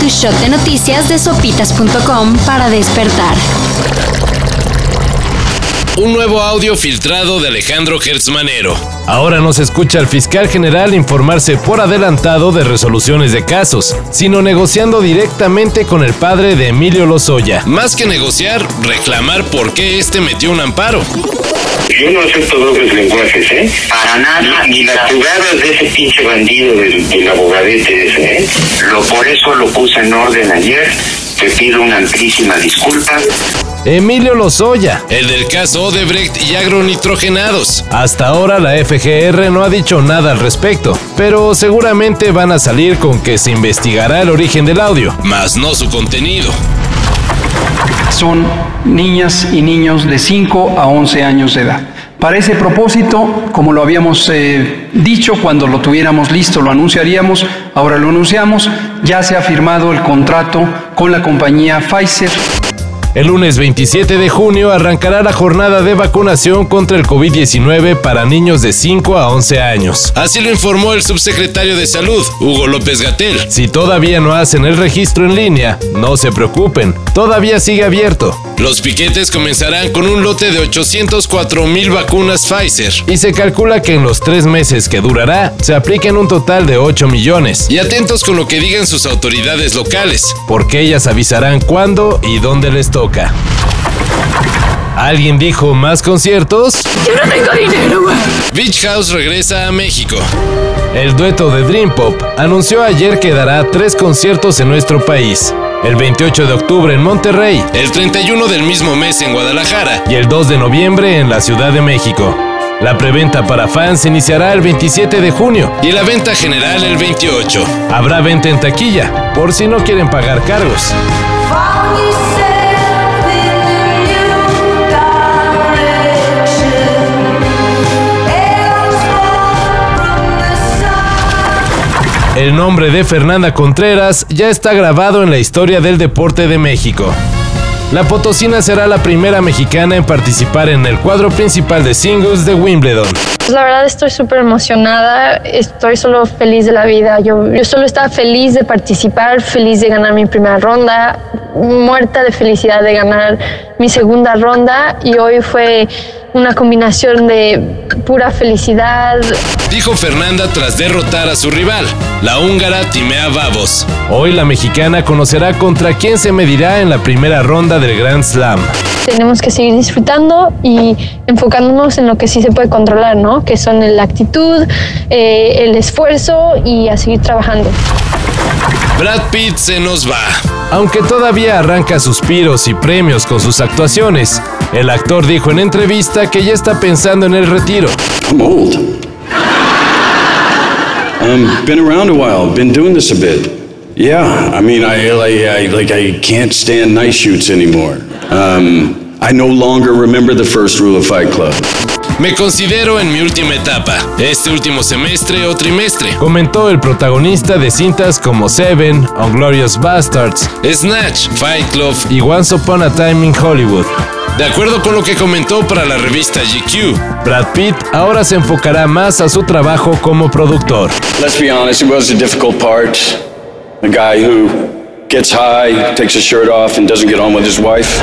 Tu shot de noticias de sopitas.com para despertar. Un nuevo audio filtrado de Alejandro Hertzmanero. Ahora no se escucha al fiscal general informarse por adelantado de resoluciones de casos, sino negociando directamente con el padre de Emilio Lozoya. Más que negociar, reclamar por qué este metió un amparo. Yo no acepto dobles lenguajes, ¿eh? Para nada. Ni las jugadas de ese pinche bandido del, del abogadete ese, ¿eh? Lo, por eso lo puse en orden ayer. Te pido una amplísima disculpa. Emilio Lozoya. El del caso Odebrecht y agronitrogenados. Hasta ahora la FGR no ha dicho nada al respecto, pero seguramente van a salir con que se investigará el origen del audio. Más no su contenido. Son niñas y niños de 5 a 11 años de edad. Para ese propósito, como lo habíamos eh, dicho, cuando lo tuviéramos listo lo anunciaríamos, ahora lo anunciamos, ya se ha firmado el contrato con la compañía Pfizer. El lunes 27 de junio arrancará la jornada de vacunación contra el COVID-19 para niños de 5 a 11 años. Así lo informó el subsecretario de Salud, Hugo López Gatel. Si todavía no hacen el registro en línea, no se preocupen, todavía sigue abierto. Los piquetes comenzarán con un lote de 804 mil vacunas Pfizer. Y se calcula que en los tres meses que durará, se apliquen un total de 8 millones. Y atentos con lo que digan sus autoridades locales. Porque ellas avisarán cuándo y dónde les toca. ¿Alguien dijo más conciertos? Yo no tengo dinero, güey. Beach House regresa a México. El dueto de Dream Pop anunció ayer que dará tres conciertos en nuestro país. El 28 de octubre en Monterrey. El 31 del mismo mes en Guadalajara. Y el 2 de noviembre en la Ciudad de México. La preventa para fans iniciará el 27 de junio. Y la venta general el 28. Habrá venta en taquilla, por si no quieren pagar cargos. El nombre de Fernanda Contreras ya está grabado en la historia del deporte de México. La potosina será la primera mexicana en participar en el cuadro principal de singles de Wimbledon. Pues la verdad estoy súper emocionada, estoy solo feliz de la vida. Yo, yo solo estaba feliz de participar, feliz de ganar mi primera ronda, muerta de felicidad de ganar mi segunda ronda y hoy fue una combinación de pura felicidad. Dijo Fernanda tras derrotar a su rival, la húngara Timea Babos. Hoy la mexicana conocerá contra quién se medirá en la primera ronda del Grand Slam. Tenemos que seguir disfrutando y enfocándonos en lo que sí se puede controlar, ¿no? Que son la actitud, eh, el esfuerzo y a seguir trabajando. Brad Pitt se nos va. Aunque todavía arranca suspiros y premios con sus actuaciones, el actor dijo en entrevista que ya está pensando en el retiro. I'm old. Um, been around a while, been doing this a bit. Yeah, I mean, I like, I, like, I can't stand night shoots anymore. Um, I no longer remember the first rule of Fight Club. Me considero en mi última etapa, este último semestre o trimestre. Comentó el protagonista de cintas como Seven, Unglorious Bastards, Snatch, Fight Club y Once Upon a Time in Hollywood. De acuerdo con lo que comentó para la revista GQ, Brad Pitt ahora se enfocará más a su trabajo como productor. Let's be honest, it was a difficult part. A guy who gets high, takes his shirt off, and doesn't get on with his wife.